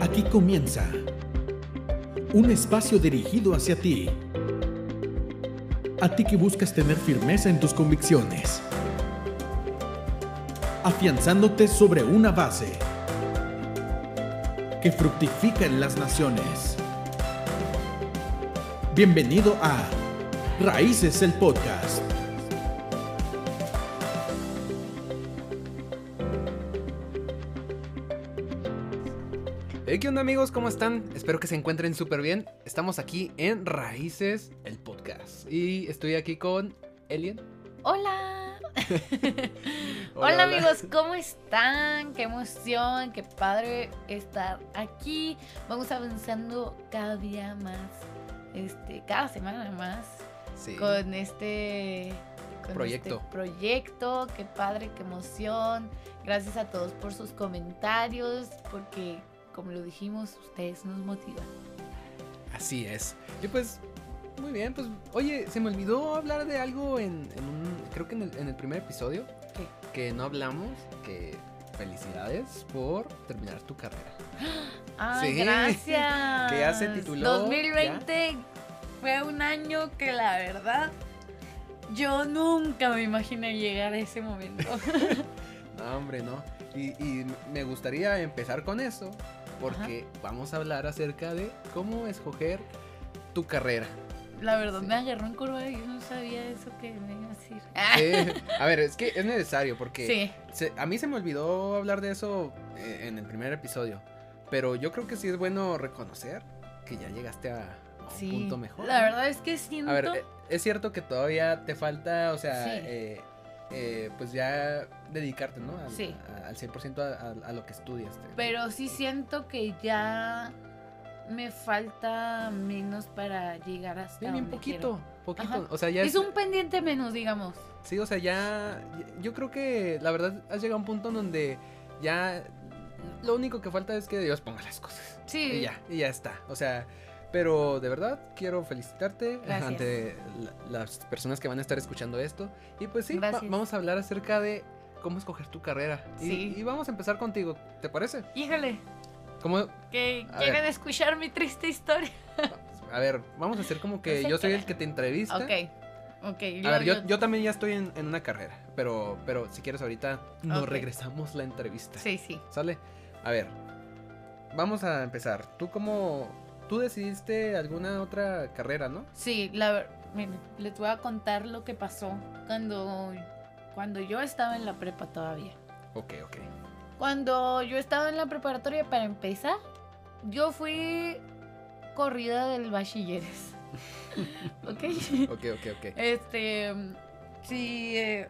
Aquí comienza un espacio dirigido hacia ti. A ti que buscas tener firmeza en tus convicciones. Afianzándote sobre una base que fructifica en las naciones. Bienvenido a Raíces el Podcast. ¿Qué onda amigos? ¿Cómo están? Espero que se encuentren súper bien. Estamos aquí en Raíces, el podcast. Y estoy aquí con Elien. Hola. hola. amigos, ¿cómo están? Qué emoción, qué padre estar aquí. Vamos avanzando cada día más, este, cada semana más Sí. con este Proyecto. este proyecto. Qué padre, qué emoción. Gracias a todos por sus comentarios, porque como lo dijimos, ustedes nos motivan. Así es. Y pues, muy bien, pues, oye, se me olvidó hablar de algo en, en un, creo que en el, en el primer episodio, ¿Qué? que no hablamos, que felicidades por terminar tu carrera. Sí, gracias. que ya se tituló, 2020 fue un año que la verdad yo nunca me imaginé llegar a ese momento. No, hombre, no. Y, y me gustaría empezar con eso, porque vamos a hablar acerca de cómo escoger tu carrera. La verdad Sí. me agarró en curva y yo no sabía eso que me iba a decir. Sí, A ver, es que es necesario, porque Sí, se- a mí se me olvidó hablar de eso eh, en el primer episodio. Pero yo creo que sí es bueno reconocer que ya llegaste a, a un punto mejor. La verdad es que siento. A ver, eh, es cierto que todavía te falta, o sea, eh, eh, pues ya dedicarte, ¿no? Al, Sí. a- al 100% a, a- a lo que estudias. Pero sí siento que ya me falta menos para llegar hasta. Bien, bien donde poquito, quiero. poquito. Ajá. O sea, ya Es un pendiente menos, digamos. Sí, o sea, ya. Yo creo que la verdad has llegado a un punto en donde ya. Lo único que falta es que Dios ponga las cosas. Sí. Y ya, y ya está. O sea, pero de verdad quiero felicitarte Gracias. ante la- las personas que van a estar escuchando esto. Y pues sí, va- vamos a hablar acerca de cómo escoger tu carrera. Y, Sí. y vamos a empezar contigo, ¿te parece? Híjole, ¿Cómo? que A quieren escuchar mi triste historia. A ver, vamos a hacer como que No se yo soy el que te entrevista. Ok, ok. A ver, yo, yo también ya estoy en, en una carrera, pero, pero si quieres ahorita nos Ok. regresamos la entrevista. Sí, sí. ¿Sale? A ver, vamos a empezar. ¿Tú cómo... Tú decidiste alguna otra carrera, ¿no? Sí, la miren, les voy a contar lo que pasó cuando, cuando yo estaba en la prepa todavía. Ok, ok. Cuando yo estaba en la preparatoria, para empezar, yo fui corrida del bachilleres. ¿Ok? Ok, ok, ok. Este, si, eh,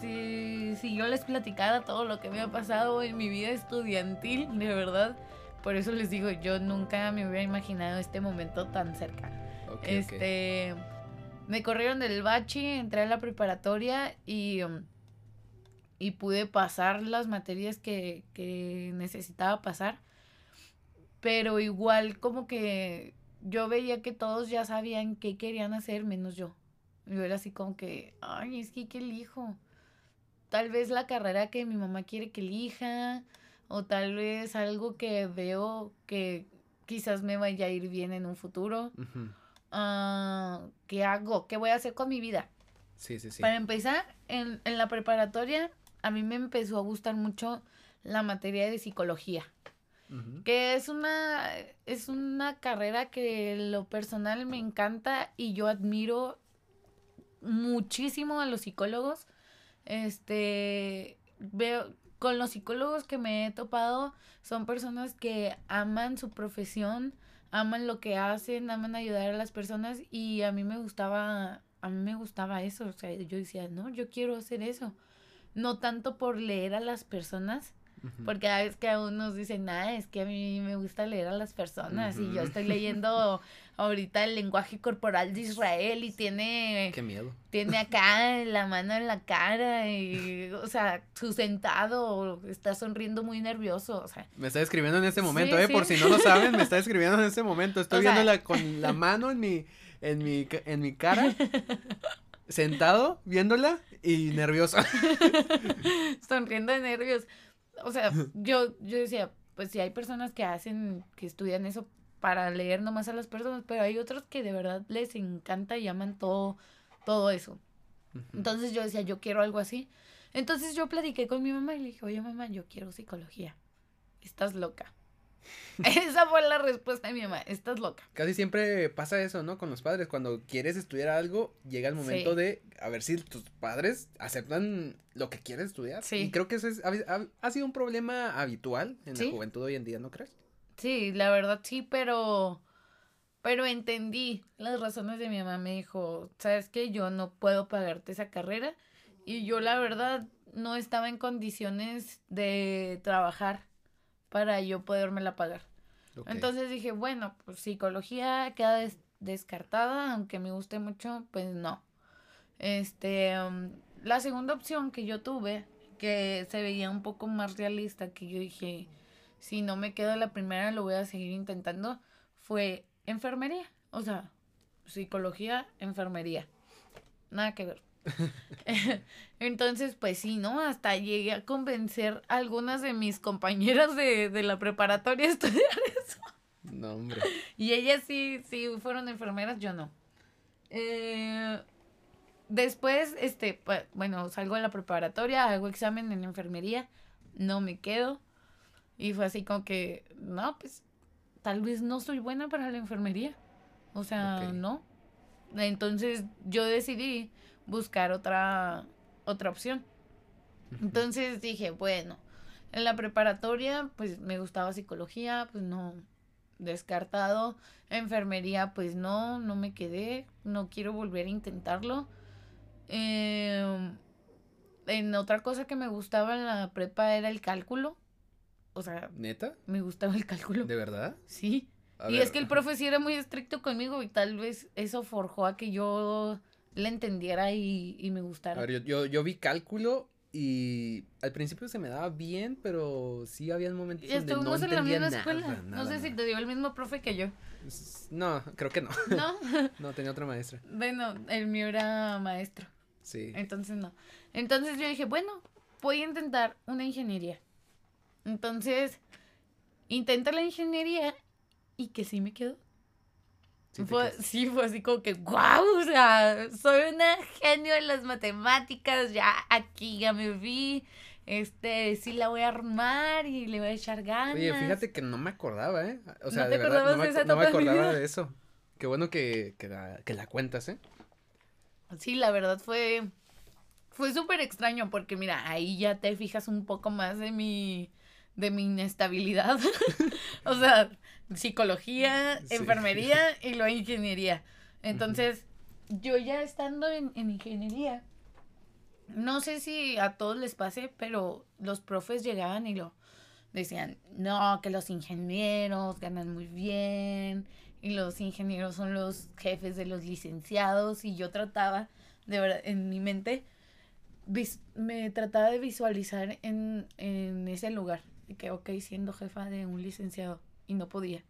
si, si yo les platicara todo lo que me ha pasado en mi vida estudiantil, de verdad, por eso les digo, yo nunca me hubiera imaginado este momento tan cerca. este, me corrieron del bachi, entré a la preparatoria y, um, y pude pasar las materias que, que necesitaba pasar. Pero igual como que yo veía que todos ya sabían qué querían hacer menos yo. Yo era así como que, ay, es que ¿qué elijo? Tal vez la carrera que mi mamá quiere que elija, o tal vez algo que veo que quizás me vaya a ir bien en un futuro. Ah, ¿Qué hago? ¿Qué voy a hacer con mi vida? Sí, sí, sí. Para empezar, en, en la preparatoria, a mí me empezó a gustar mucho la materia de psicología que es una es una carrera que lo personal me encanta y yo admiro muchísimo a los psicólogos. Este veo con los psicólogos que me he topado son personas que aman su profesión, aman lo que hacen, aman ayudar a las personas y a mí me gustaba a mí me gustaba eso, o sea, yo decía, "No, yo quiero hacer eso." No tanto por leer a las personas, porque a veces que a unos dicen, ah, es que a mí me gusta leer a las personas y yo estoy leyendo ahorita el lenguaje corporal de Israel y tiene, Qué miedo. tiene acá la mano en la cara y, o sea, su sentado está sonriendo muy nervioso, o sea, Me está escribiendo en este momento, Sí, ¿eh? sí. Por si no lo saben, me está escribiendo en este momento. Estoy O sea- viéndola con la mano en mi, en mi, en mi cara, sentado, viéndola y nervioso. sonriendo de nervios. O sea, yo, yo decía, pues sí hay personas que hacen, que estudian eso para leer nomás a las personas, pero hay otros que de verdad les encanta y aman todo, todo eso. Entonces yo decía, yo quiero algo así. Entonces yo platiqué con mi mamá y le dije, oye mamá, yo quiero psicología. Estás loca. Esa fue la respuesta de mi mamá, estás loca. Casi siempre pasa eso, ¿no? Con los padres, cuando quieres estudiar algo, llega el momento de a ver si tus padres aceptan lo que quieres estudiar. Sí. Y creo que eso es, ha, sido un problema habitual en la juventud hoy en día, ¿no crees? Sí, la verdad sí, pero pero entendí las razones de mi mamá. Me dijo, ¿sabes qué? Yo no puedo pagarte esa carrera. Y yo la verdad no estaba en condiciones de trabajar para yo podérmela pagar. Entonces dije, bueno, pues psicología queda descartada, aunque me guste mucho, pues no. Este, um, la segunda opción que yo tuve, que se veía un poco más realista, que yo dije, si no me quedo la primera, lo voy a seguir intentando, fue enfermería. O sea, psicología, enfermería. Nada que ver. Entonces, pues sí, ¿no? Hasta llegué a convencer a algunas de mis compañeras de, la preparatoria a estudiar eso. No, hombre. Y ellas sí, sí fueron enfermeras, yo no. Eh, después, este, bueno, salgo de la preparatoria, hago examen en enfermería, no me quedo. Y fue así como que, no, pues, tal vez no soy buena para la enfermería. O sea, no. Entonces yo decidí buscar otra, otra opción. Entonces dije, bueno, en la preparatoria pues me gustaba psicología, pues no, descartado. Enfermería pues no, no me quedé, no quiero volver a intentarlo. Em, en otra cosa que me gustaba en la prepa era el cálculo. O sea, ¿neta? Me gustaba el cálculo. ¿De verdad? Sí. y es que el profe sí era muy estricto conmigo y tal vez eso forjó a que yo le entendiera y, me gustara. A ver, yo, yo, vi cálculo y al principio se me daba bien, pero sí había momentos donde no entendía en la misma escuela. no sé si te dio el mismo profe que yo. No, creo que no. ¿No? no, tenía otra maestra. Bueno, el mío era maestro. Sí. Entonces no. Entonces yo dije, bueno, voy a intentar una ingeniería. Entonces, intenté la ingeniería y que sí me quedó. Sí, fue, sí, fue así como que, wow, o sea, soy una genio en las matemáticas, ya aquí ya me vi, este, sí la voy a armar y le voy a echar ganas. Oye, fíjate que no me acordaba, ¿eh? O sea, de verdad, no me, no me acordaba de eso. Qué bueno que, que, la, que la cuentas, ¿eh? Sí, la verdad fue, fue súper extraño porque mira, ahí ya te fijas un poco más de mi, de mi inestabilidad. o sea, psicología, enfermería y luego ingeniería. Entonces, yo ya estando en, ingeniería, no sé si a todos les pase, pero los profes llegaban y lo decían, no, que los ingenieros ganan muy bien y los ingenieros son los jefes de los licenciados y yo trataba, de verdad, en mi mente, me trataba de visualizar en, en ese lugar, que, ok, siendo jefa de un licenciado, y no podía.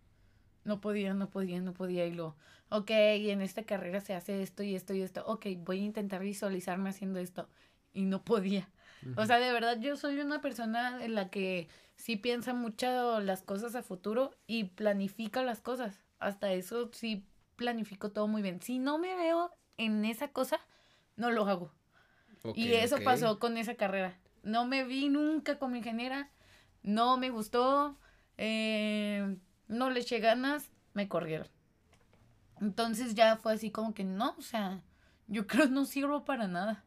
No podía, no podía, no podía. Y lo, ok, y en esta carrera se hace esto y esto y esto. Ok, voy a intentar visualizarme haciendo esto. Y no podía. O sea, de verdad, yo soy una persona en la que sí piensa mucho las cosas a futuro y planifica las cosas. Hasta eso sí planifico todo muy bien. Si no me veo en esa cosa, no lo hago. y eso pasó con esa carrera. No me vi nunca como ingeniera, no me gustó, eh, no le eché ganas, me corrieron. Entonces ya fue así como que no, o sea, yo creo que no sirvo para nada.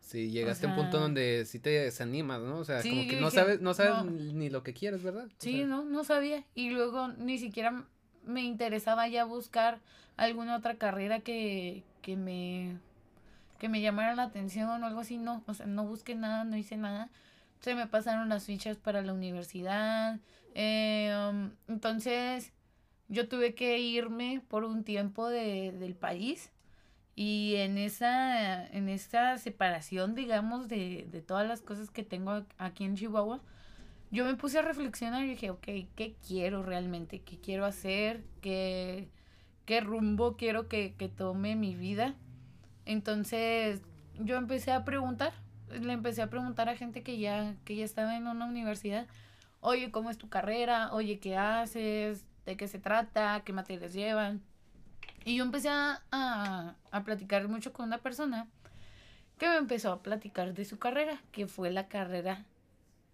Sí, llegaste a un punto donde sí te desanimas, ¿no? O sea, como que no sabes, no sabes ni lo que quieres, ¿verdad? Sí, no, no sabía. Y luego ni siquiera me interesaba ya buscar alguna otra carrera que, que me que me llamara la atención o algo así, no, o sea, no busqué nada, no hice nada. Se me pasaron las fichas para la universidad, eh, um, entonces, yo tuve que irme por un tiempo de, del país y en esa, en esa separación, digamos, de, de todas las cosas que tengo aquí en Chihuahua, yo me puse a reflexionar y dije, ok, ¿qué quiero realmente? ¿Qué quiero hacer? ¿Qué, qué rumbo quiero que, que tome mi vida? Entonces, yo empecé a preguntar, le empecé a preguntar a gente que ya, que ya estaba en una universidad oye, ¿cómo es tu carrera? Oye, ¿qué haces? ¿De qué se trata? ¿Qué materias llevan? Y yo empecé a, a, platicar mucho con una persona que me empezó a platicar de su carrera, que fue la carrera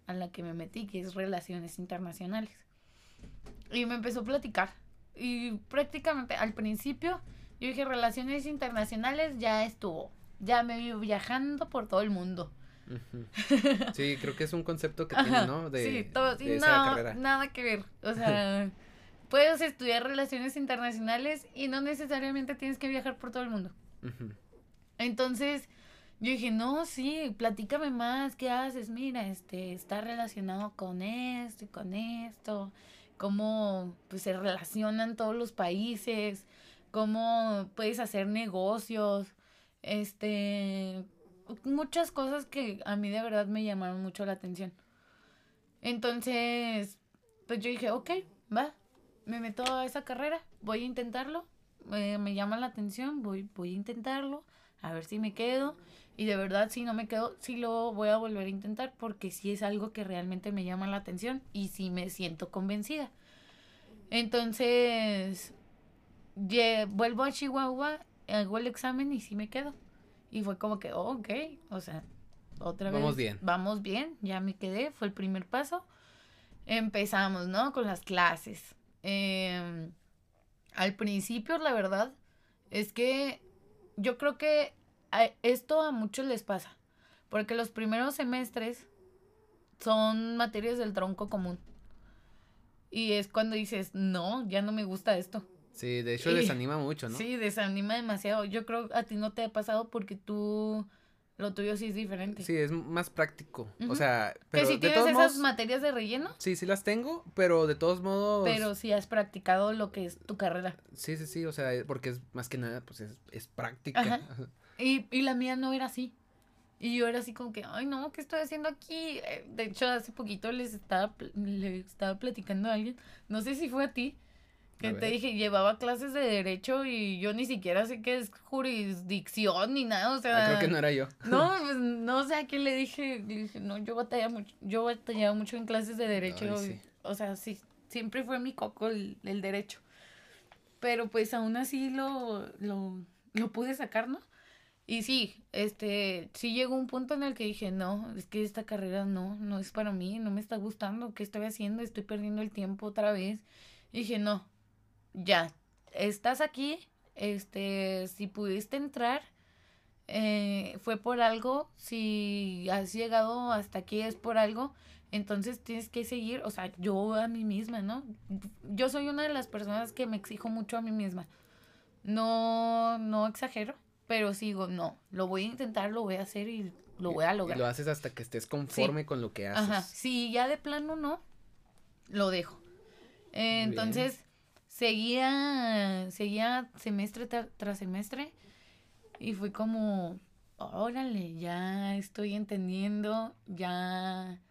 a la que me metí, que es Relaciones Internacionales. Y me empezó a platicar. Y prácticamente al principio yo dije, Relaciones Internacionales ya estuvo. Ya me vi viajando por todo el mundo. Sí, creo que es un concepto que tiene, ¿no? De, sí, todo, no, nada que ver. O sea, puedes estudiar relaciones internacionales y no necesariamente tienes que viajar por todo el mundo. Entonces, yo dije, no, sí, platícame más, ¿qué haces? Mira, este, está relacionado con esto y con esto, cómo pues, se relacionan todos los países, cómo puedes hacer negocios, este, muchas cosas que a mí de verdad me llamaron mucho la atención. Entonces, pues yo dije, ok, va, me meto a esa carrera, voy a intentarlo, me llama la atención, voy, voy a intentarlo, a ver si me quedo. Y de verdad, si no me quedo, sí lo voy a volver a intentar porque sí es algo que realmente me llama la atención y sí me siento convencida. Entonces, vuelvo a Chihuahua, hago el examen y sí me quedo. Y fue como que, oh, ok, o sea, otra vez. Vamos bien. Vamos bien, ya me quedé, fue el primer paso. Empezamos, ¿no? Con las clases. Em, al principio, la verdad, es que yo creo que esto a muchos les pasa, porque los primeros semestres son materias del tronco común. Y es cuando dices, no, ya no me gusta esto. Sí, de hecho desanima mucho, ¿no? Sí, desanima demasiado. Yo creo a ti no te ha pasado porque tú lo tuyo sí es diferente. Sí, es más práctico. O sea, pero. Que si tienes esas materias de relleno. Sí, sí las tengo, pero de todos modos. Pero sí has practicado lo que es tu carrera. Sí, sí, sí. O sea, porque es más que nada, pues es, es práctica. Y, y la mía no era así. Y yo era así como que, ay, no, ¿qué estoy haciendo aquí? Eh, de hecho, hace poquito les estaba, les estaba platicando a alguien, no sé si fue a ti, que te dije, llevaba clases de derecho y yo ni siquiera sé qué es jurisdicción ni nada, o sea. Ah, creo que no era yo. No, pues no sé a qué le dije. Le dije, no, yo batallaba mucho, yo batallaba mucho en clases de derecho. O sea, sí, siempre fue mi coco el, el, derecho. Pero pues aún así lo, lo, lo pude sacar, ¿no? Y sí, este, sí llegó un punto en el que dije, no, es que esta carrera no, no es para mí, no me está gustando, ¿qué estoy haciendo? Estoy perdiendo el tiempo otra vez. Y dije, no, ya, estás aquí, este, si pudiste entrar, eh, fue por algo, si has llegado hasta aquí es por algo, entonces tienes que seguir, o sea, yo a mí misma, ¿no? Yo soy una de las personas que me exijo mucho a mí misma. No, no exagero, pero sigo, no, lo voy a intentar, lo voy a hacer y lo voy a lograr. lo haces hasta que estés conforme con lo que haces. Ajá, si ya de plano no, lo dejo. entonces, seguía, seguía semestre tras semestre y fue como, órale, ya estoy entendiendo, ya,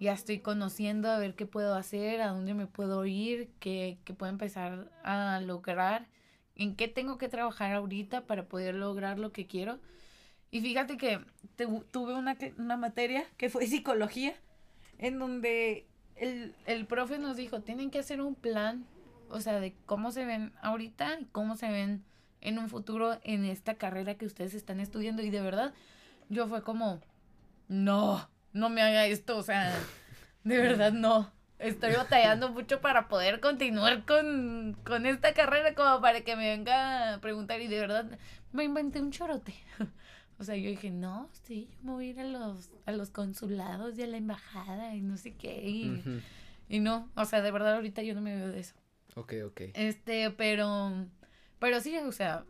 ya estoy conociendo a ver qué puedo hacer, a dónde me puedo ir, qué, qué puedo empezar a lograr, en qué tengo que trabajar ahorita para poder lograr lo que quiero. Y fíjate que tuve una, una materia que fue psicología, en donde el, el profe nos dijo, tienen que hacer un plan o sea, de cómo se ven ahorita y cómo se ven en un futuro en esta carrera que ustedes están estudiando. Y de verdad, yo fue como, no, no me haga esto, o sea, de verdad no. Estoy batallando mucho para poder continuar con, con esta carrera, como para que me venga a preguntar. Y de verdad, me inventé un chorote. O sea, yo dije, no, sí, yo me voy a ir a los, a los consulados y a la embajada y no sé qué. Y, y no, o sea, de verdad ahorita yo no me veo de eso. Ok, ok. Este, pero, pero sí, o sea,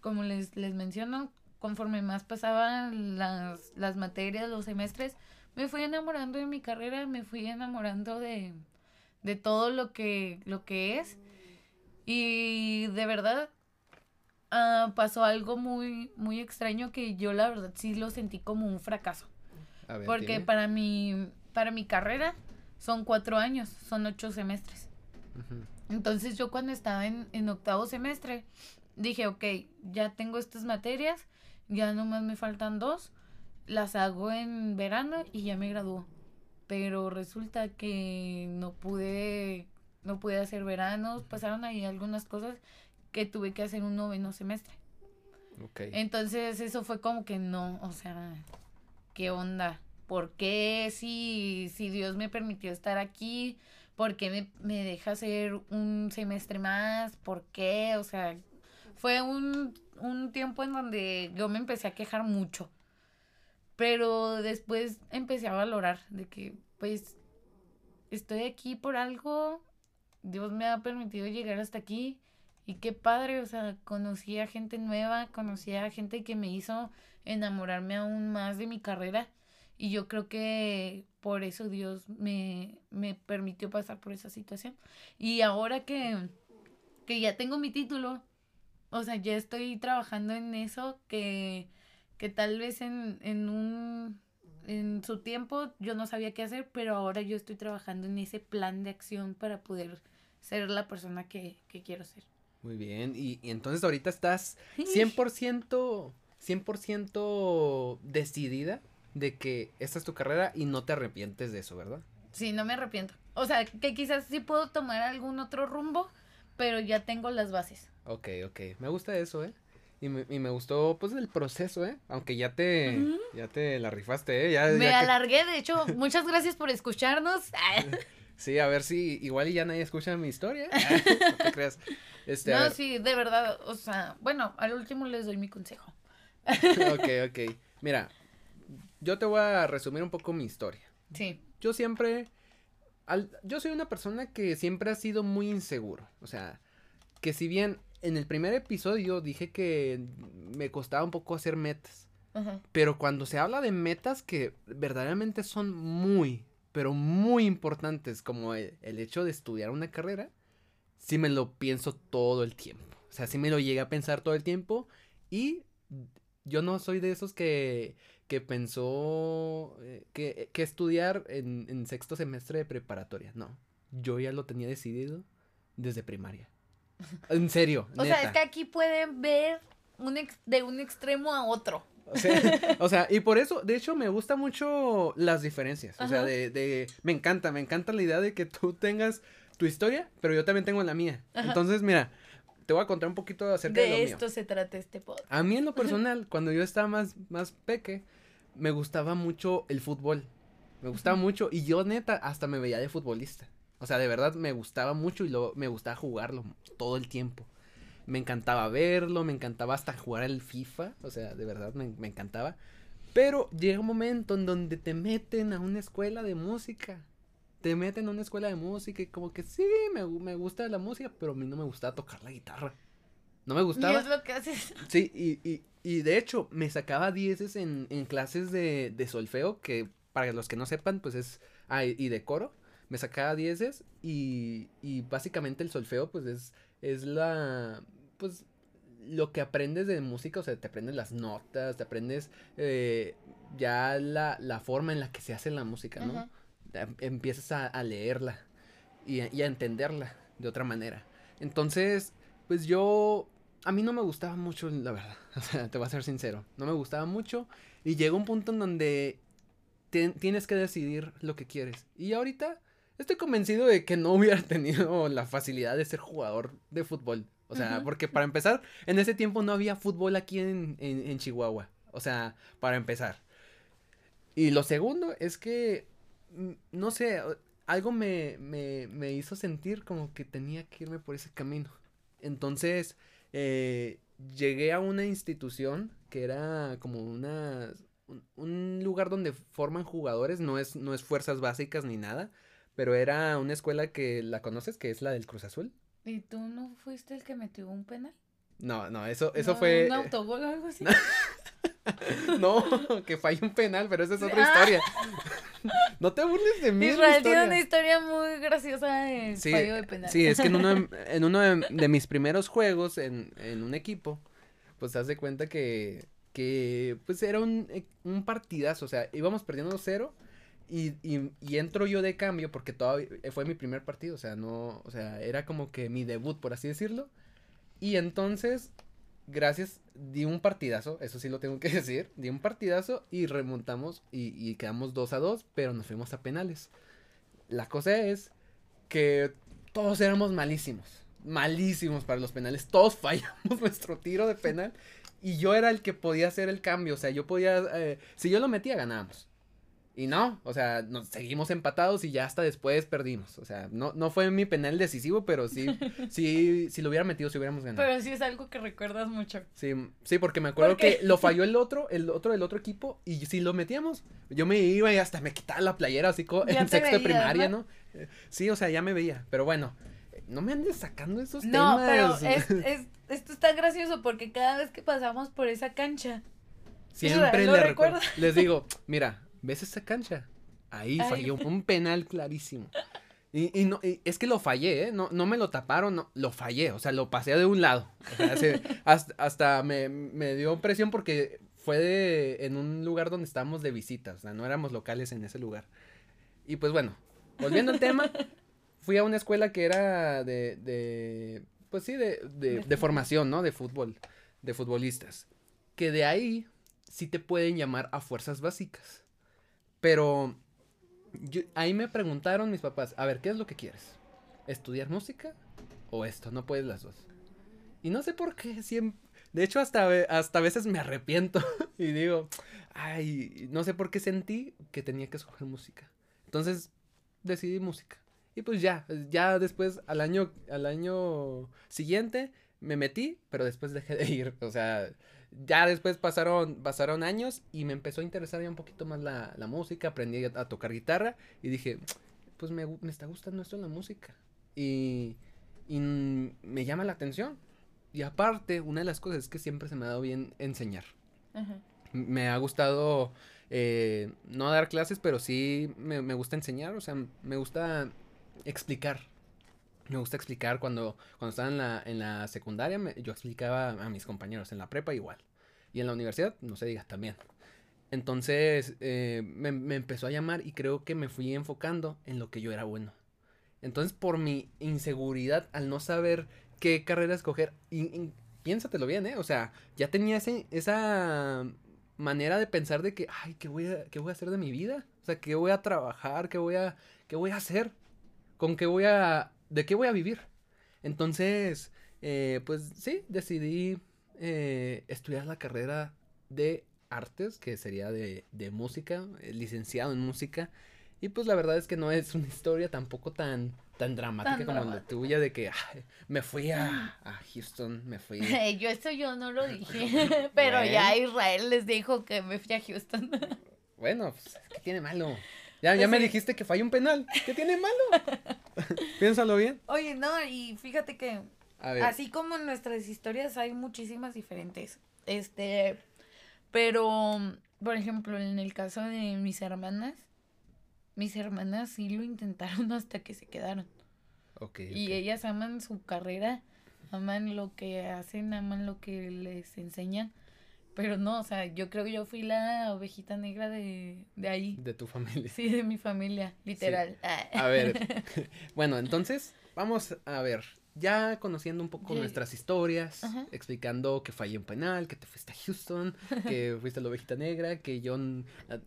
como les, les menciono, conforme más pasaban las, las materias, los semestres, me fui enamorando de mi carrera, me fui enamorando de, de todo lo que, lo que es. Y de verdad, uh, pasó algo muy, muy extraño que yo la verdad sí lo sentí como un fracaso. A ver, Porque para mi, para mi carrera son cuatro años, son ocho semestres. Entonces yo cuando estaba en, en octavo semestre, dije, ok, ya tengo estas materias, ya nomás me faltan dos, las hago en verano y ya me gradúo. pero resulta que no pude, no pude hacer veranos, pasaron ahí algunas cosas que tuve que hacer un noveno semestre. Okay. Entonces eso fue como que no, o sea, ¿qué onda? ¿Por qué si, si Dios me permitió estar aquí? ¿Por qué me, me deja hacer un semestre más? ¿Por qué? O sea, fue un, un tiempo en donde yo me empecé a quejar mucho. Pero después empecé a valorar de que, pues, estoy aquí por algo, Dios me ha permitido llegar hasta aquí y qué padre, o sea, conocí a gente nueva, conocí a gente que me hizo enamorarme aún más de mi carrera y yo creo que por eso Dios me, me permitió pasar por esa situación. Y ahora que, que ya tengo mi título, o sea, ya estoy trabajando en eso que, que tal vez en, en un en su tiempo yo no sabía qué hacer, pero ahora yo estoy trabajando en ese plan de acción para poder ser la persona que, que quiero ser. Muy bien, y, y entonces ahorita estás 100%, 100% decidida de que esta es tu carrera y no te arrepientes de eso, ¿verdad? Sí, no me arrepiento. O sea, que quizás sí puedo tomar algún otro rumbo, pero ya tengo las bases. Ok, ok. Me gusta eso, ¿eh? Y me, y me gustó, pues, el proceso, ¿eh? Aunque ya te, ya te la rifaste, ¿eh? Ya, me alargué, de hecho, muchas gracias por escucharnos. sí, a ver si igual y ya nadie escucha mi historia. no te creas. Este, no, sí, de verdad, o sea, bueno, al último les doy mi consejo. ok, ok. Mira, yo te voy a resumir un poco mi historia. Sí. Yo siempre, al, yo soy una persona que siempre ha sido muy inseguro. O sea, que si bien en el primer episodio dije que me costaba un poco hacer metas. Pero cuando se habla de metas que verdaderamente son muy, pero muy importantes, como el, hecho de estudiar una carrera, sí me lo pienso todo el tiempo. O sea, sí me lo llegué a pensar todo el tiempo y yo no soy de esos que, que pensó eh, que, que, estudiar en, en sexto semestre de preparatoria. No, yo ya lo tenía decidido desde primaria. En serio. o sea, es que aquí pueden ver un de un extremo a otro. O sea, y por eso, de hecho, me gusta mucho las diferencias. O sea, de, de, me encanta, me encanta la idea de que tú tengas tu historia, pero yo también tengo la mía. Entonces, mira, te voy a contar un poquito acerca de, de esto se trata este podcast. A mí en lo personal, cuando yo estaba más, más peque, me gustaba mucho el fútbol. Me gustaba mucho y yo neta hasta me veía de futbolista. O sea, de verdad me gustaba mucho y lo, me gustaba jugarlo todo el tiempo. Me encantaba verlo, me encantaba hasta jugar el FIFA. O sea, de verdad me, me encantaba. Pero llega un momento en donde te meten a una escuela de música. Te meten a una escuela de música y como que sí, me, me gusta la música, pero a mí no me gustaba tocar la guitarra. No me gustaba. Y es lo que haces. Sí, y, y, y de hecho me sacaba dieces en, en clases de, de solfeo, que para los que no sepan, pues es... Ah, y de coro me sacaba dieces y, y básicamente el solfeo pues es, es la, pues lo que aprendes de música, o sea, te aprendes las notas, te aprendes eh, ya la, la, forma en la que se hace la música, ¿no? Empiezas a, a leerla y, y, a entenderla de otra manera. Entonces, pues yo, a mí no me gustaba mucho, la verdad, o sea, te voy a ser sincero, no me gustaba mucho y llega un punto en donde tienes que decidir lo que quieres. Y ahorita estoy convencido de que no hubiera tenido la facilidad de ser jugador de fútbol. O sea, porque para empezar, en ese tiempo no había fútbol aquí en, en, Chihuahua. O sea, para empezar. Y lo segundo es que, mm, no sé, algo me, me, me hizo sentir como que tenía que irme por ese camino. Entonces, eh, llegué a una institución que era como una, un, un, lugar donde forman jugadores, no es, no es fuerzas básicas ni nada, pero era una escuela que la conoces, que es la del Cruz Azul. ¿Y tú no fuiste el que metió un penal? No, no, eso, eso fue. ¿Un autogol o algo así? no, que falló un penal, pero esa es otra historia. no te burles de mí. Israel tiene una historia muy graciosa de fallo de penal. Sí, es que en uno, en uno de, mis primeros juegos en, en un equipo, pues te das de cuenta que, que pues era un, un partidazo, o sea, íbamos perdiendo cero y, y, y, entro yo de cambio porque todavía fue mi primer partido, o sea, no, o sea, era como que mi debut, por así decirlo. Y entonces gracias, di un partidazo, eso sí lo tengo que decir, di un partidazo y remontamos y, quedamos 2 a 2, pero nos fuimos a penales. La cosa es que todos éramos malísimos, malísimos para los penales, todos fallamos nuestro tiro de penal y yo era el que podía hacer el cambio, o sea, yo podía, eh, si yo lo metía ganábamos. Y no, o sea, nos seguimos empatados y ya hasta después perdimos. O sea, no, no fue mi penal decisivo, pero sí, sí, si lo hubiera metido, si hubiéramos ganado. Pero sí es algo que recuerdas mucho. Sí, sí, porque me acuerdo que lo falló el otro, el otro del otro equipo, y si lo metíamos, yo me iba y hasta me quitaba la playera así como en sexto de primaria, ¿no? Sí, o sea, ya me veía. Pero bueno, no me andes sacando esos temas. No, pero es, esto está gracioso porque cada vez que pasamos por esa cancha. Siempre recuerdo. Les digo, mira, ¿ves esa cancha? Ahí falló un penal clarísimo. Y, y no, es que lo fallé, ¿eh? No, no me lo taparon, no, lo fallé, o sea, lo pasé de un lado. hasta, hasta me, me, dio presión porque fue de, en un lugar donde estábamos de visita, o sea, no éramos locales en ese lugar. Y pues bueno, volviendo al tema, fui a una escuela que era de, de pues sí, de, de, de formación, ¿no? De fútbol, de futbolistas. Que de ahí sí te pueden llamar a fuerzas básicas. Pero ahí me preguntaron mis papás, a ver, ¿qué es lo que quieres? ¿Estudiar música o esto? No puedes las dos. Y no sé por qué, siempre... De hecho, hasta, hasta a veces me arrepiento y digo, ay, no sé por qué sentí que tenía que escoger música. Entonces, decidí música. Y pues ya, ya después, al año, al año siguiente, me metí, pero después dejé de ir. O sea, ya después pasaron, pasaron años y me empezó a interesar ya un poquito más la, la música, aprendí a, tocar guitarra y dije, pues me, me, está gustando esto en la música. Y, y me llama la atención. Y aparte, una de las cosas es que siempre se me ha dado bien enseñar. Me ha gustado, eh, no dar clases, pero sí me, me gusta enseñar, o sea, me gusta explicar me gusta explicar cuando, cuando estaba en la, en la secundaria, yo explicaba a mis compañeros, en la prepa igual. Y en la universidad, no se diga, también. Entonces eh, me, me, empezó a llamar y creo que me fui enfocando en lo que yo era bueno. Entonces por mi inseguridad al no saber qué carrera escoger, y, piénsatelo bien, ¿eh? O sea, ya tenía esa manera de pensar de que, ay, ¿qué voy, a, ¿qué voy a hacer de mi vida? O sea, ¿qué voy a trabajar? ¿Qué voy a, qué voy a hacer? ¿Con qué voy a ¿de qué voy a vivir? Entonces, eh, pues sí, decidí eh, estudiar la carrera de artes, que sería de, de música, eh, licenciado en música. Y pues la verdad es que no es una historia tampoco tan, tan dramática como la tuya de que me fui a, a, Houston, me fui. yo eso yo no lo dije, pero ya Israel les dijo que me fui a Houston. bueno, pues, ¿qué tiene malo? Ya, ya pues me dijiste que falló un penal. ¿Qué tiene malo? Piénsalo bien. Oye, no, y fíjate que así como en nuestras historias hay muchísimas diferentes. Este, pero, por ejemplo, en el caso de mis hermanas, mis hermanas sí lo intentaron hasta que se quedaron. Okay, y ellas aman su carrera, aman lo que hacen, aman lo que les enseñan. Pero no, o sea, yo creo que yo fui la ovejita negra de, de ahí. De tu familia. Sí, de mi familia, literal. A ver, bueno, entonces, vamos a ver, ya conociendo un poco nuestras historias, explicando que fallé un penal, que te fuiste a Houston, que fuiste la ovejita negra, que yo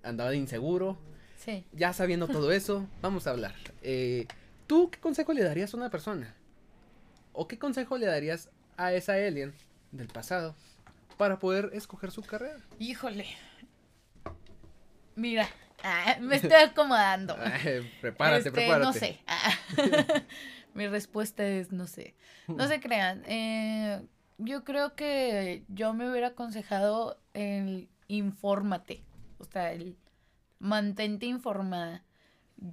andaba de inseguro. Sí. Ya sabiendo todo eso, vamos a hablar. Eh, ¿Tú qué consejo le darías a una persona? ¿O qué consejo le darías a esa alien del pasado para poder escoger su carrera? Híjole. Mira, ah, me estoy acomodando. prepárate, este, prepárate. No sé. Ah. Mi respuesta es no sé. No se crean. Eh, yo creo que yo me hubiera aconsejado el infórmate. O sea, el mantente informada.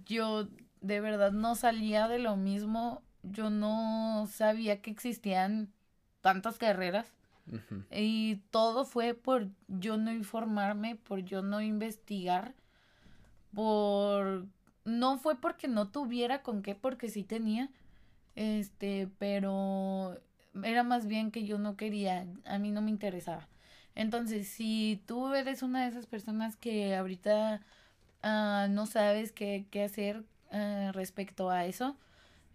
Yo de verdad no salía de lo mismo. Yo no sabía que existían tantas carreras. Y todo fue por yo no informarme, por yo no investigar, por... No fue porque no tuviera con qué, porque sí tenía, este, pero era más bien que yo no quería, a mí no me interesaba. Entonces, si tú eres una de esas personas que ahorita uh, no sabes qué, qué hacer uh, respecto a eso,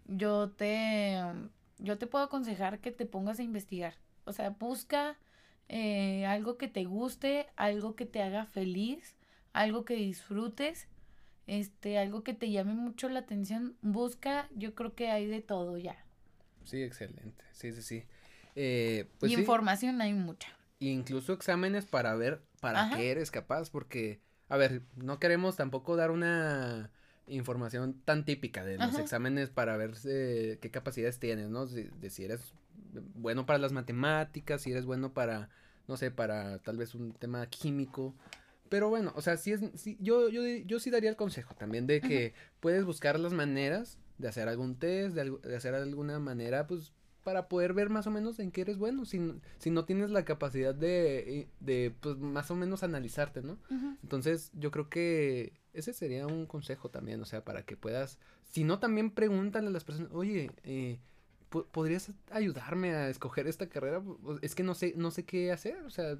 yo te, yo te puedo aconsejar que te pongas a investigar O sea, busca eh, algo que te guste, algo que te haga feliz, algo que disfrutes, este, algo que te llame mucho la atención. Busca, yo creo que hay de todo ya. Sí, excelente. Sí, sí, sí. Eh, pues y información hay mucha. Incluso exámenes para ver para qué eres capaz, porque, a ver, no queremos tampoco dar una información tan típica de los exámenes para ver eh, qué capacidades tienes, ¿no? De, si eres bueno para las matemáticas, si eres bueno para, no sé, para tal vez un tema químico. Pero bueno, o sea, sí es, yo, yo, yo sí daría el consejo también de que puedes buscar las maneras de hacer algún test, de, de hacer alguna manera, pues, para poder ver más o menos en qué eres bueno, si, si no tienes la capacidad de, de, pues, más o menos analizarte, ¿no? Entonces, yo creo que ese sería un consejo también, o sea, para que puedas, si no, también pregúntale a las personas, oye, eh, ¿podrías ayudarme a escoger esta carrera? Es que no sé, no sé qué hacer, o sea,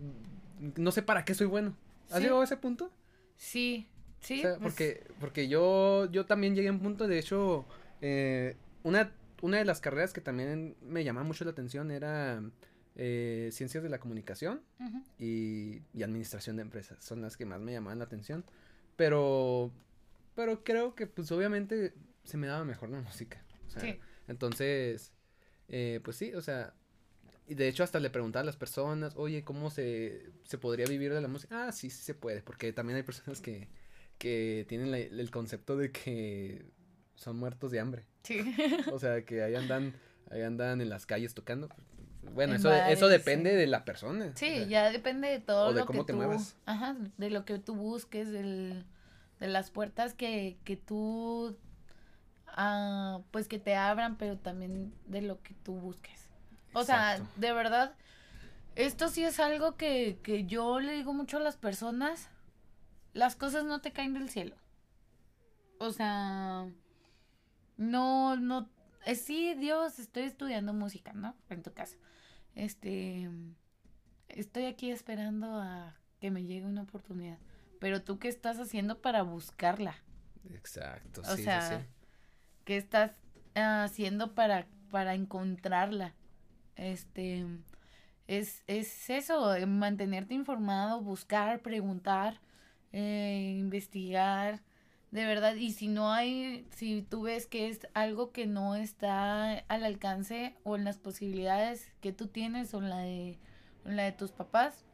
no sé para qué soy bueno. ¿Has llegado a ese punto? Sí, sí. O sea, pues porque, porque yo, yo también llegué a un punto, de hecho, eh, una una de las carreras que también me llamaba mucho la atención era eh, ciencias de la comunicación y, administración de empresas. Son las que más me llamaban la atención. Pero, pero creo que pues obviamente se me daba mejor la música. sí. Entonces, eh, pues sí, o sea, y de hecho hasta le preguntaba a las personas, oye, ¿cómo se, se podría vivir de la música? Ah, sí, sí se puede, porque también hay personas que, que tienen el concepto de que son muertos de hambre. Sí. o sea, que ahí andan, ahí andan en las calles tocando. Bueno, eso, eso depende de la persona. Sí, ya depende de todo lo que tú, Ajá, de lo que tú busques, del, de las puertas que, que tú, ah, pues que te abran, pero también de lo que tú busques. O sea, de verdad, esto sí es algo que, que yo le digo mucho a las personas, las cosas no te caen del cielo. O sea, no, no, eh, sí, Dios, estoy estudiando música, ¿no? En tu caso. Este, estoy aquí esperando a que me llegue una oportunidad. Pero tú qué estás haciendo para buscarla? Exacto, o sea, ¿qué estás haciendo para, para encontrarla? Este, es, es eso, eh, mantenerte informado, buscar, preguntar, eh, investigar, de verdad, y si no hay, si tú ves que es algo que no está al alcance o en las posibilidades que tú tienes o en la de, la de tus papás,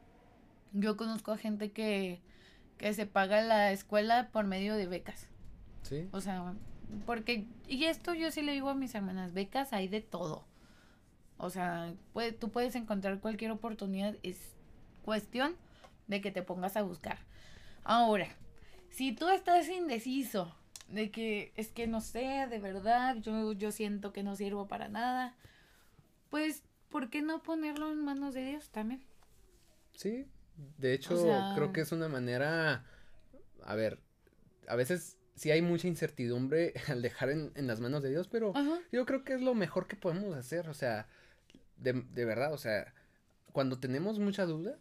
yo conozco a gente que, que se paga la escuela por medio de becas. Sí. O sea, porque, y esto yo sí le digo a mis hermanas, becas hay de todo. O sea, puede, tú puedes encontrar cualquier oportunidad, es cuestión de que te pongas a buscar. Ahora, si tú estás indeciso de que es que no sé, de verdad, yo, yo siento que no sirvo para nada, pues, ¿por qué no ponerlo en manos de Dios también? Sí, de hecho, creo que es una manera, a ver, a veces sí hay mucha incertidumbre al dejar en, las manos de Dios, pero yo creo que es lo mejor que podemos hacer, o sea, de, de verdad, o sea, cuando tenemos mucha duda,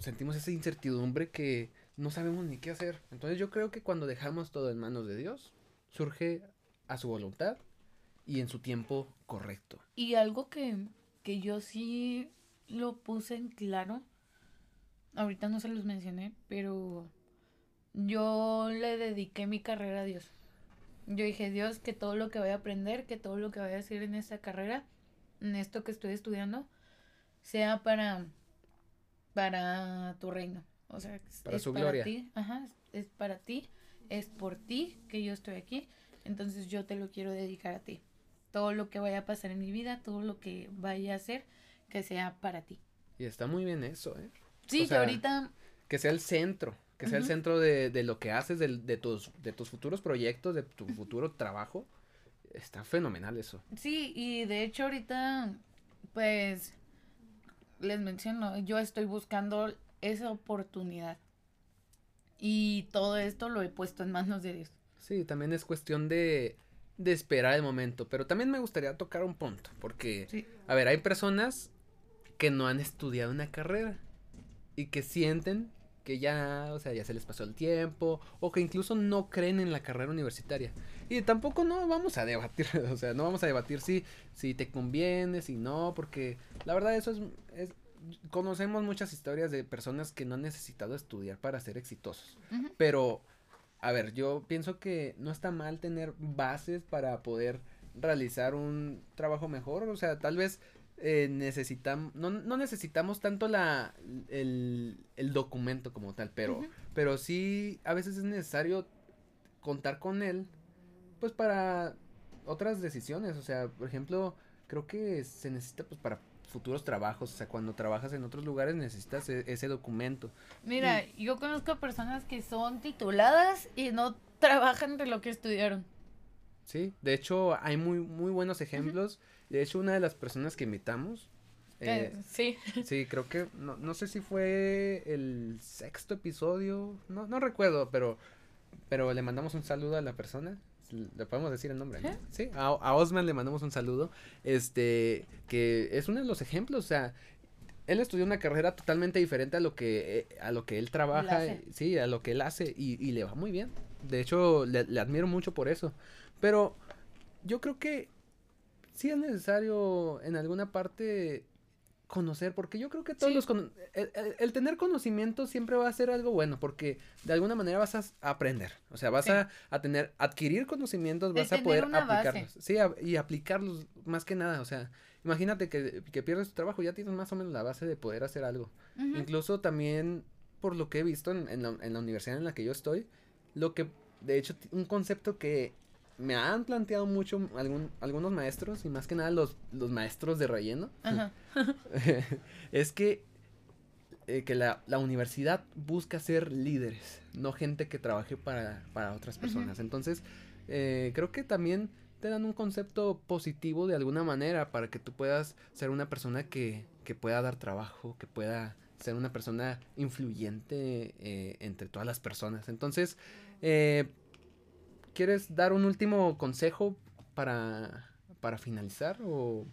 sentimos esa incertidumbre que no sabemos ni qué hacer. Entonces yo creo que cuando dejamos todo en manos de Dios, surge a su voluntad y en su tiempo correcto. Y algo que, que yo sí lo puse en claro, ahorita no se los mencioné, pero yo le dediqué mi carrera a Dios. Yo dije, Dios, que todo lo que voy a aprender, que todo lo que voy a hacer en esta carrera, en esto que estoy estudiando, sea para, para tu reino. O sea, para es su para gloria. ti, ajá, es para ti, es por ti que yo estoy aquí, entonces yo te lo quiero dedicar a ti. Todo lo que vaya a pasar en mi vida, todo lo que vaya a hacer, que sea para ti. Y está muy bien eso, ¿eh? Sí, que ahorita... Que sea el centro, que sea el centro de, de, lo que haces, de, de, tus, de tus futuros proyectos, de tu futuro trabajo. Está fenomenal eso. Sí, y de hecho ahorita, pues, les menciono, yo estoy buscando esa oportunidad. Y todo esto lo he puesto en manos de Dios. Sí, también es cuestión de, de esperar el momento. Pero también me gustaría tocar un punto. Porque, a ver, hay personas que no han estudiado una carrera. Y que sienten que ya, o sea, ya se les pasó el tiempo, o que incluso no creen en la carrera universitaria. Y tampoco no vamos a debatir, o sea, no vamos a debatir si, si te conviene, si no, porque la verdad eso es, conocemos muchas historias de personas que no han necesitado estudiar para ser exitosos. Pero, a ver, yo pienso que no está mal tener bases para poder realizar un trabajo mejor, o sea, tal vez eh, necesitamos, no, no, necesitamos tanto la, el, el, documento como tal, pero, pero sí a veces es necesario contar con él, pues para otras decisiones, o sea, por ejemplo, creo que se necesita pues para futuros trabajos, o sea, cuando trabajas en otros lugares necesitas e, ese documento. Mira, yo conozco personas que son tituladas y no trabajan de lo que estudiaron. Sí, de hecho hay muy, muy buenos ejemplos. De hecho, una de las personas que invitamos. Eh, sí. Sí, creo que, no, no sé si fue el sexto episodio, no, no recuerdo, pero, pero le mandamos un saludo a la persona. Le podemos decir el nombre, ¿no? Sí, a, a, Osman le mandamos un saludo. Este, que es uno de los ejemplos, o sea, él estudió una carrera totalmente diferente a lo que, eh, a lo que él trabaja, sí, a lo que él hace, y, y le va muy bien. De hecho, le, le admiro mucho por eso. Pero yo creo que sí es necesario en alguna parte conocer, porque yo creo que todos los... el, tener conocimiento siempre va a ser algo bueno, porque de alguna manera vas a aprender, o sea, vas a, tener, adquirir conocimientos, vas a poder aplicarlos. Sí, y aplicarlos más que nada, o sea, imagínate que, pierdes tu trabajo, ya tienes más o menos la base de poder hacer algo. Incluso también, por lo que he visto en, en, la, en la universidad en la que yo estoy, lo que, de hecho, un concepto que me han planteado mucho algún, algunos maestros, y más que nada los, los maestros de relleno, es que, eh, que la, la, universidad busca ser líderes, no gente que trabaje para, para otras personas. Entonces, eh, creo que también te dan un concepto positivo de alguna manera para que tú puedas ser una persona que, que pueda dar trabajo, que pueda ser una persona influyente eh, entre todas las personas. Entonces, eh, ¿Quieres dar un último consejo para, para finalizar o,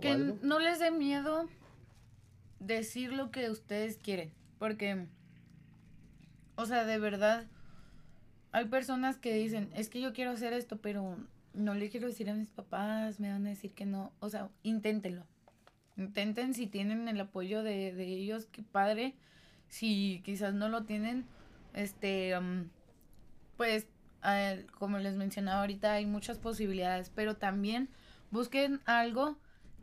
que no les dé miedo decir lo que ustedes quieren, porque, o sea, de verdad, hay personas que dicen, es que yo quiero hacer esto, pero no le quiero decir a mis papás, me van a decir que no, o sea, inténtenlo. Intenten si tienen el apoyo de, de ellos, qué padre. Si quizás no lo tienen, este, pues como les mencionaba ahorita, hay muchas posibilidades, pero también busquen algo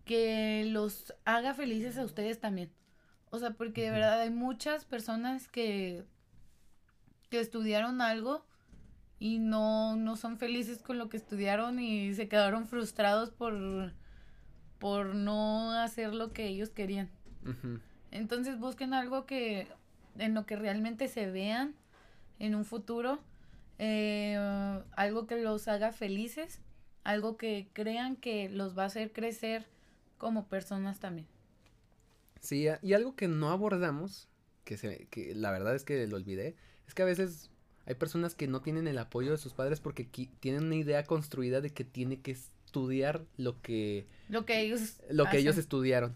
que los haga felices a ustedes también. O sea, porque de verdad hay muchas personas que, que estudiaron algo y no, no son felices con lo que estudiaron y se quedaron frustrados por, por no hacer lo que ellos querían. Entonces busquen algo que en lo que realmente se vean en un futuro eh, algo que los haga felices, algo que crean que los va a hacer crecer como personas también. Sí, y algo que no abordamos, que, se, que la verdad es que lo olvidé, es que a veces hay personas que no tienen el apoyo de sus padres porque tienen una idea construida de que tiene que estudiar lo que lo que ellos lo que ellos estudiaron.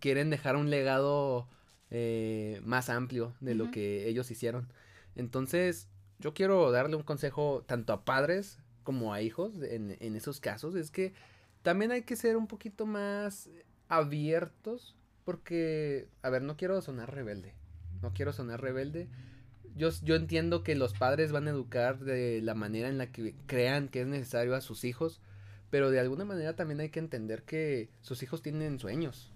Quieren dejar un legado eh, más amplio de lo que ellos hicieron. Entonces yo quiero darle un consejo tanto a padres como a hijos en, en esos casos, es que también hay que ser un poquito más abiertos porque, a ver, no quiero sonar rebelde, no quiero sonar rebelde. Yo, yo entiendo que los padres van a educar de la manera en la que crean que es necesario a sus hijos, pero de alguna manera también hay que entender que sus hijos tienen sueños.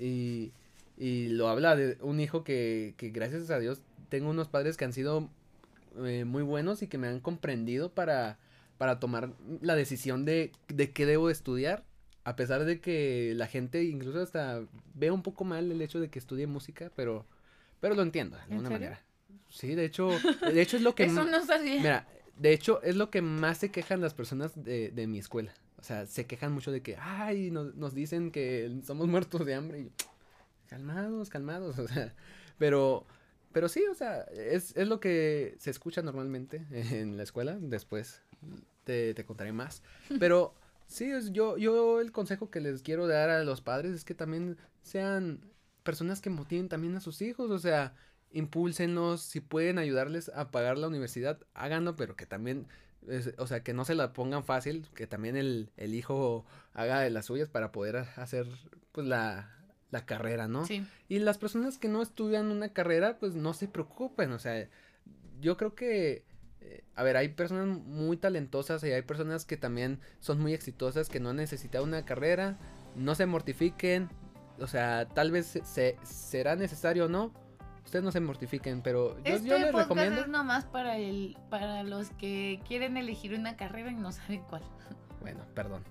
Y, y lo habla de un hijo que, que gracias a Dios tengo unos padres que han sido eh, muy buenos y que me han comprendido para, para tomar la decisión de, de qué debo estudiar. A pesar de que la gente incluso hasta ve un poco mal el hecho de que estudie música, pero, pero lo entiendo de alguna manera. Sí, de hecho, de hecho es lo que... Eso no sabía. Mira, de hecho es lo que más se quejan las personas de, de mi escuela. O sea, se quejan mucho de que, ay, nos, nos dicen que somos muertos de hambre. Y calmados, calmados. O sea, pero pero sí, o sea, es, es lo que se escucha normalmente en la escuela. Después te, te contaré más. Pero sí, es, yo, yo el consejo que les quiero dar a los padres es que también sean personas que motiven también a sus hijos. O sea, impúlsenos, si pueden ayudarles a pagar la universidad, háganlo, pero que también, o sea, que no se la pongan fácil, que también el, el hijo haga de las suyas para poder hacer, pues, la, la carrera, ¿no? Sí. Y las personas que no estudian una carrera, pues, no se preocupen, o sea, yo creo que eh, a ver, hay personas muy talentosas y hay personas que también son muy exitosas que no necesitan una carrera, no se mortifiquen, o sea, tal vez se, será necesario o no, ustedes no se mortifiquen, pero yo, este yo les recomiendo. es nomás para el, para los que quieren elegir una carrera y no saben cuál. Bueno, perdón.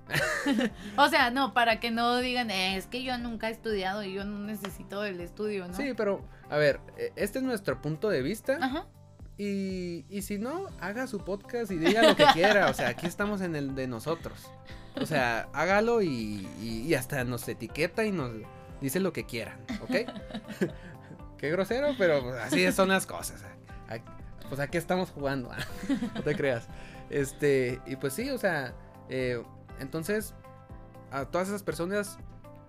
o sea, no, para que no digan, eh, es que yo nunca he estudiado y yo no necesito el estudio, ¿no? Sí, pero, a ver, e, este es nuestro punto de vista. Ajá. Y, y si no, haga su podcast y diga lo que quiera. O sea, aquí estamos en el de nosotros. O sea, hágalo y, y, hasta nos etiqueta y nos dice lo que quieran, ¿ok? Qué grosero, pero así son las cosas. Pues aquí estamos jugando, no te creas. Este, y pues sí, o sea, eh, entonces, a todas esas personas,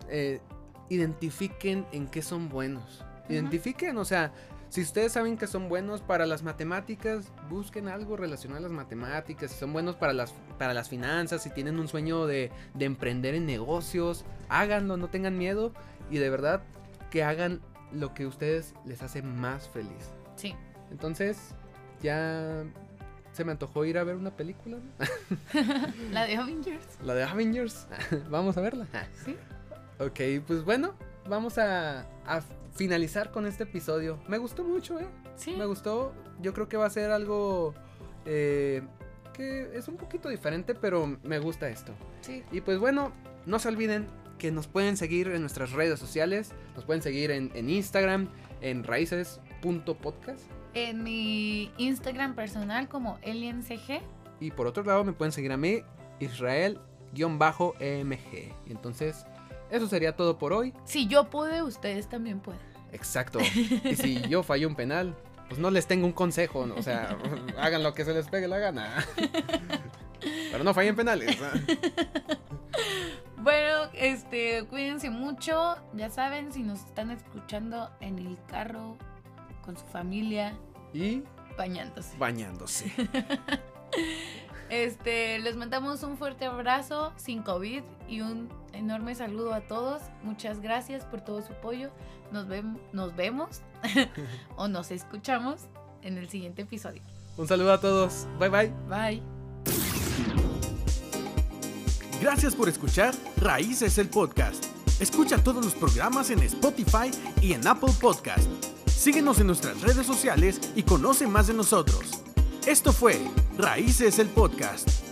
eh, identifiquen en qué son buenos. Identifiquen, o sea, si ustedes saben que son buenos para las matemáticas, busquen algo relacionado a las matemáticas. Si son buenos para las, para las finanzas, si tienen un sueño de, de emprender en negocios, háganlo, no tengan miedo. Y de verdad que hagan lo que a ustedes les hace más feliz. Sí. Entonces, ya se me antojó ir a ver una película. La de Avengers. La de Avengers. Vamos a verla. Sí. Ok, pues bueno, vamos a, a finalizar con este episodio. Me gustó mucho, ¿eh? Sí. Me gustó. Yo creo que va a ser algo eh, que es un poquito diferente, pero me gusta esto. Sí. Y pues bueno, no se olviden que nos pueden seguir en nuestras redes sociales. Nos pueden seguir en, Instagram, en raíces.podcast. En mi Instagram personal como ElienCG. Y por otro lado me pueden seguir a mí, Israel-EMG. Entonces, eso sería todo por hoy. Si yo pude, ustedes también pueden. Exacto. Y si yo fallé un penal, pues no les tengo un consejo, o sea, hagan lo que se les pegue la gana. Pero no fallen penales. Bueno, este, cuídense mucho. Ya saben, si nos están escuchando en el carro, con su familia. Y bañándose. Bañándose. Este, les mandamos un fuerte abrazo sin COVID y un enorme saludo a todos. Muchas gracias por todo su apoyo. Nos, nos vemos o nos escuchamos en el siguiente episodio. Un saludo a todos. Bye bye. Bye. Gracias por escuchar Raíces el Podcast. Escucha todos los programas en Spotify y en Apple Podcast. Síguenos en nuestras redes sociales y conoce más de nosotros. Esto fue Raíces el Podcast.